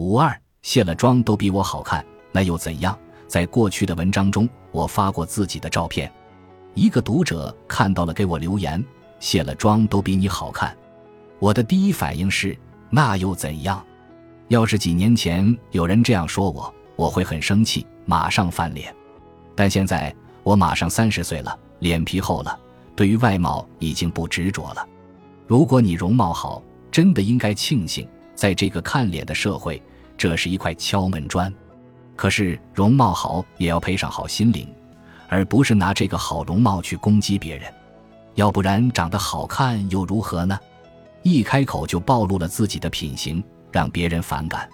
五二，卸了妆都比我好看，那又怎样？在过去的文章中，我发过自己的照片。一个读者看到了，给我留言：“卸了妆都比你好看。”我的第一反应是：那又怎样？要是几年前有人这样说我，我会很生气，马上翻脸。但现在我马上三十岁了，脸皮厚了，对于外貌已经不执着了。如果你容貌好，真的应该庆幸，在这个看脸的社会，这是一块敲门砖。可是容貌好也要配上好心灵，而不是拿这个好容貌去攻击别人。要不然长得好看又如何呢？一开口就暴露了自己的品行。让别人反感。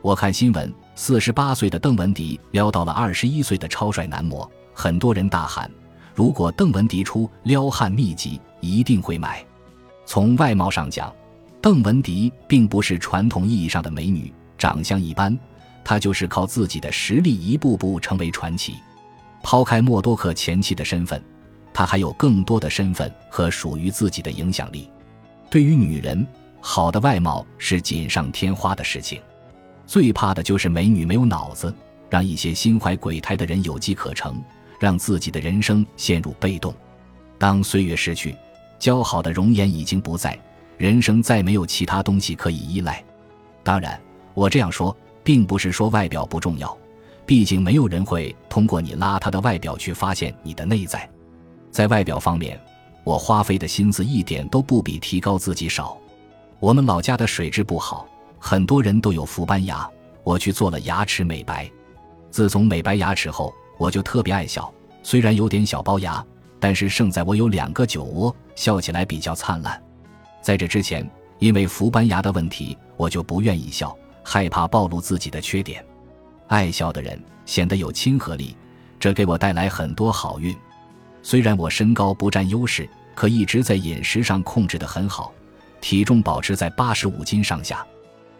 我看新闻，四十八岁的邓文迪撩到了二十一岁的超帅男模，很多人大喊：“如果邓文迪出撩汉秘籍，一定会买。”从外貌上讲，邓文迪并不是传统意义上的美女，长相一般，他就是靠自己的实力一步步成为传奇。抛开默多克前妻的身份，他还有更多的身份和属于自己的影响力。对于女人。好的外貌是锦上添花的事情，最怕的就是美女没有脑子，让一些心怀鬼胎的人有机可乘，让自己的人生陷入被动。当岁月逝去，姣好的容颜已经不在，人生再没有其他东西可以依赖。当然，我这样说并不是说外表不重要，毕竟没有人会通过你邋遢的外表去发现你的内在。在外表方面，我花费的心思一点都不比提高自己少。我们老家的水质不好，很多人都有氟斑牙。我去做了牙齿美白，自从美白牙齿后，我就特别爱笑。虽然有点小龅牙，但是胜在我有两个酒窝，笑起来比较灿烂。在这之前，因为氟斑牙的问题，我就不愿意笑，害怕暴露自己的缺点。爱笑的人显得有亲和力，这给我带来很多好运。虽然我身高不占优势，可一直在饮食上控制得很好。体重保持在八十五斤上下，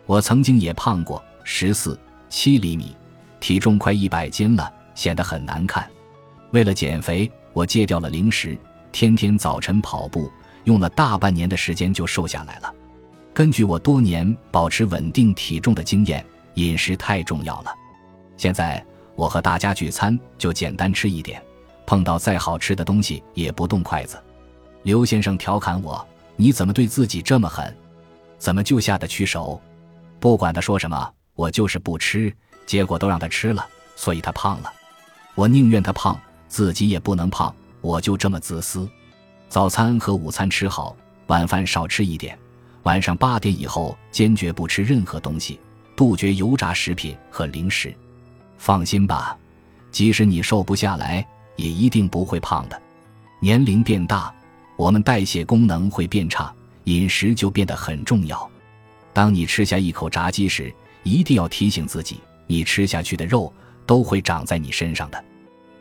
我曾经也胖过十四七厘米，体重快一百斤了，显得很难看。为了减肥，我戒掉了零食，天天早晨跑步，用了大半年的时间就瘦下来了。根据我多年保持稳定体重的经验，饮食太重要了。现在我和大家聚餐就简单吃一点，碰到再好吃的东西也不动筷子。刘先生调侃我。你怎么对自己这么狠？怎么就下得去手？不管他说什么，我就是不吃，结果都让他吃了，所以他胖了。我宁愿他胖，自己也不能胖，我就这么自私。早餐和午餐吃好，晚饭少吃一点，晚上八点以后坚决不吃任何东西，杜绝油炸食品和零食。放心吧，即使你瘦不下来，也一定不会胖的。年龄变大。我们代谢功能会变差，饮食就变得很重要。当你吃下一口炸鸡时，一定要提醒自己，你吃下去的肉都会长在你身上的。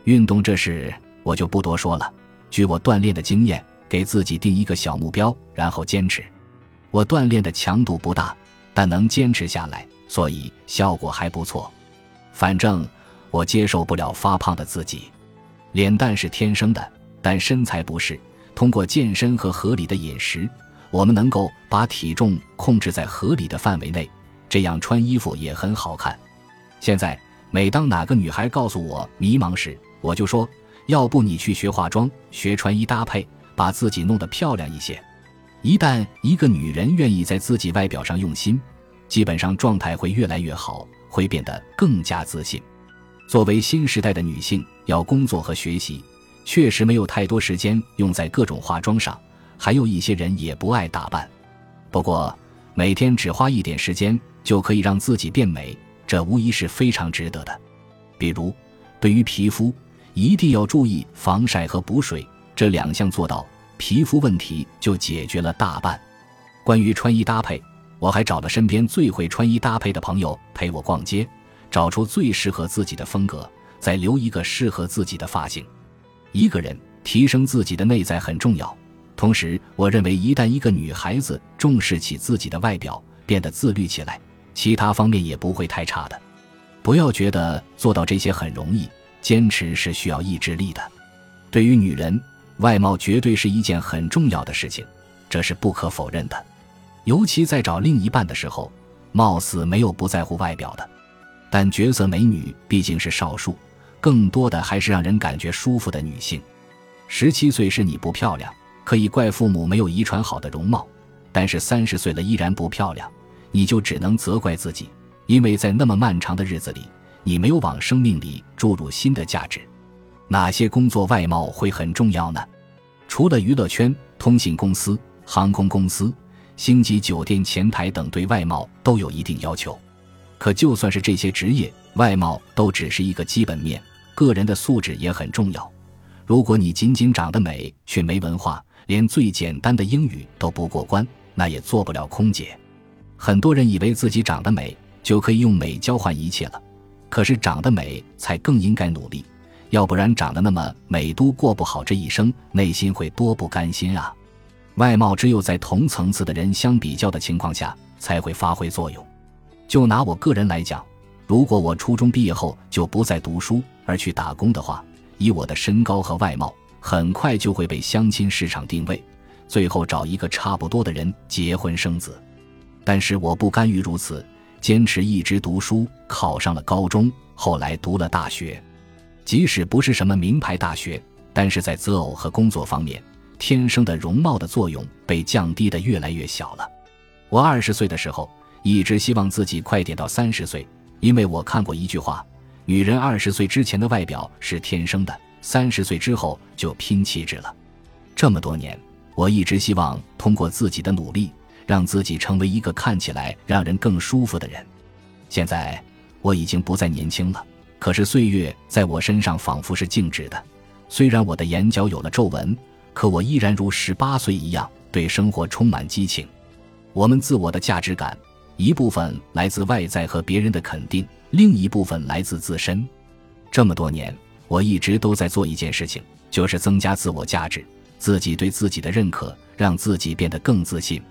运动这事我就不多说了。据我锻炼的经验，给自己定一个小目标，然后坚持。我锻炼的强度不大，但能坚持下来，所以效果还不错。反正我接受不了发胖的自己，脸蛋是天生的，但身材不是。通过健身和合理的饮食，我们能够把体重控制在合理的范围内，这样穿衣服也很好看。现在，每当哪个女孩告诉我迷茫时，我就说：要不你去学化妆，学穿衣搭配，把自己弄得漂亮一些。一旦一个女人愿意在自己外表上用心，基本上状态会越来越好，会变得更加自信。作为新时代的女性，要工作和学习。确实没有太多时间用在各种化妆上，还有一些人也不爱打扮。不过，每天只花一点时间就可以让自己变美，这无疑是非常值得的。比如，对于皮肤，一定要注意防晒和补水，这两项做到，皮肤问题就解决了大半。关于穿衣搭配，我还找了身边最会穿衣搭配的朋友陪我逛街，找出最适合自己的风格，再留一个适合自己的发型。一个人提升自己的内在很重要，同时，我认为一旦一个女孩子重视起自己的外表，变得自律起来，其他方面也不会太差的。不要觉得做到这些很容易，坚持是需要意志力的。对于女人，外貌绝对是一件很重要的事情，这是不可否认的。尤其在找另一半的时候，貌似没有不在乎外表的，但绝色美女毕竟是少数，更多的还是让人感觉舒服的女性。十七岁是你不漂亮，可以怪父母没有遗传好的容貌；但是三十岁了依然不漂亮，你就只能责怪自己，因为在那么漫长的日子里，你没有往生命里注入新的价值。哪些工作外貌会很重要呢？除了娱乐圈、通信公司、航空公司。星级酒店前台等对外貌都有一定要求，可就算是这些职业，外貌都只是一个基本面，个人的素质也很重要。如果你仅仅长得美却没文化，连最简单的英语都不过关，那也做不了空姐。很多人以为自己长得美就可以用美交换一切了，可是长得美才更应该努力，要不然长得那么美都过不好这一生，内心会多不甘心啊！外貌只有在同层次的人相比较的情况下才会发挥作用。就拿我个人来讲，如果我初中毕业后就不再读书而去打工的话，以我的身高和外貌，很快就会被相亲市场定位，最后找一个差不多的人结婚生子。但是我不甘于如此，坚持一直读书，考上了高中，后来读了大学。即使不是什么名牌大学，但是在择偶和工作方面。天生的容貌的作用被降低的越来越小了。我二十岁的时候，一直希望自己快点到三十岁，因为我看过一句话：女人二十岁之前的外表是天生的，三十岁之后就拼气质了。这么多年，我一直希望通过自己的努力，让自己成为一个看起来让人更舒服的人。现在我已经不再年轻了，可是岁月在我身上仿佛是静止的。虽然我的眼角有了皱纹。可我依然如十八岁一样，对生活充满激情。我们自我的价值感，一部分来自外在和别人的肯定，另一部分来自自身。这么多年，我一直都在做一件事情，就是增加自我价值，自己对自己的认可，让自己变得更自信。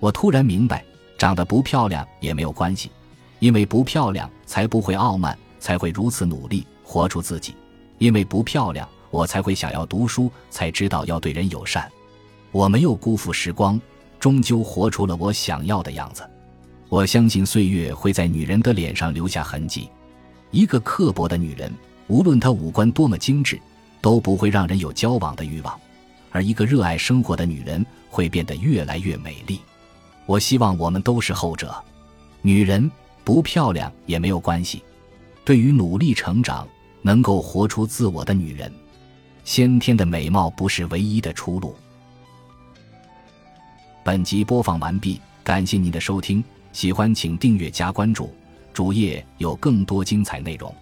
我突然明白，长得不漂亮也没有关系，因为不漂亮才不会傲慢，才会如此努力活出自己。因为不漂亮。我才会想要读书，才知道要对人友善。我没有辜负时光，终究活出了我想要的样子。我相信岁月会在女人的脸上留下痕迹。一个刻薄的女人，无论她五官多么精致，都不会让人有交往的欲望；而一个热爱生活的女人，会变得越来越美丽。我希望我们都是后者。女人不漂亮也没有关系。对于努力成长、能够活出自我的女人。先天的美貌不是唯一的出路。本集播放完毕，感谢您的收听，喜欢请订阅加关注，主页有更多精彩内容。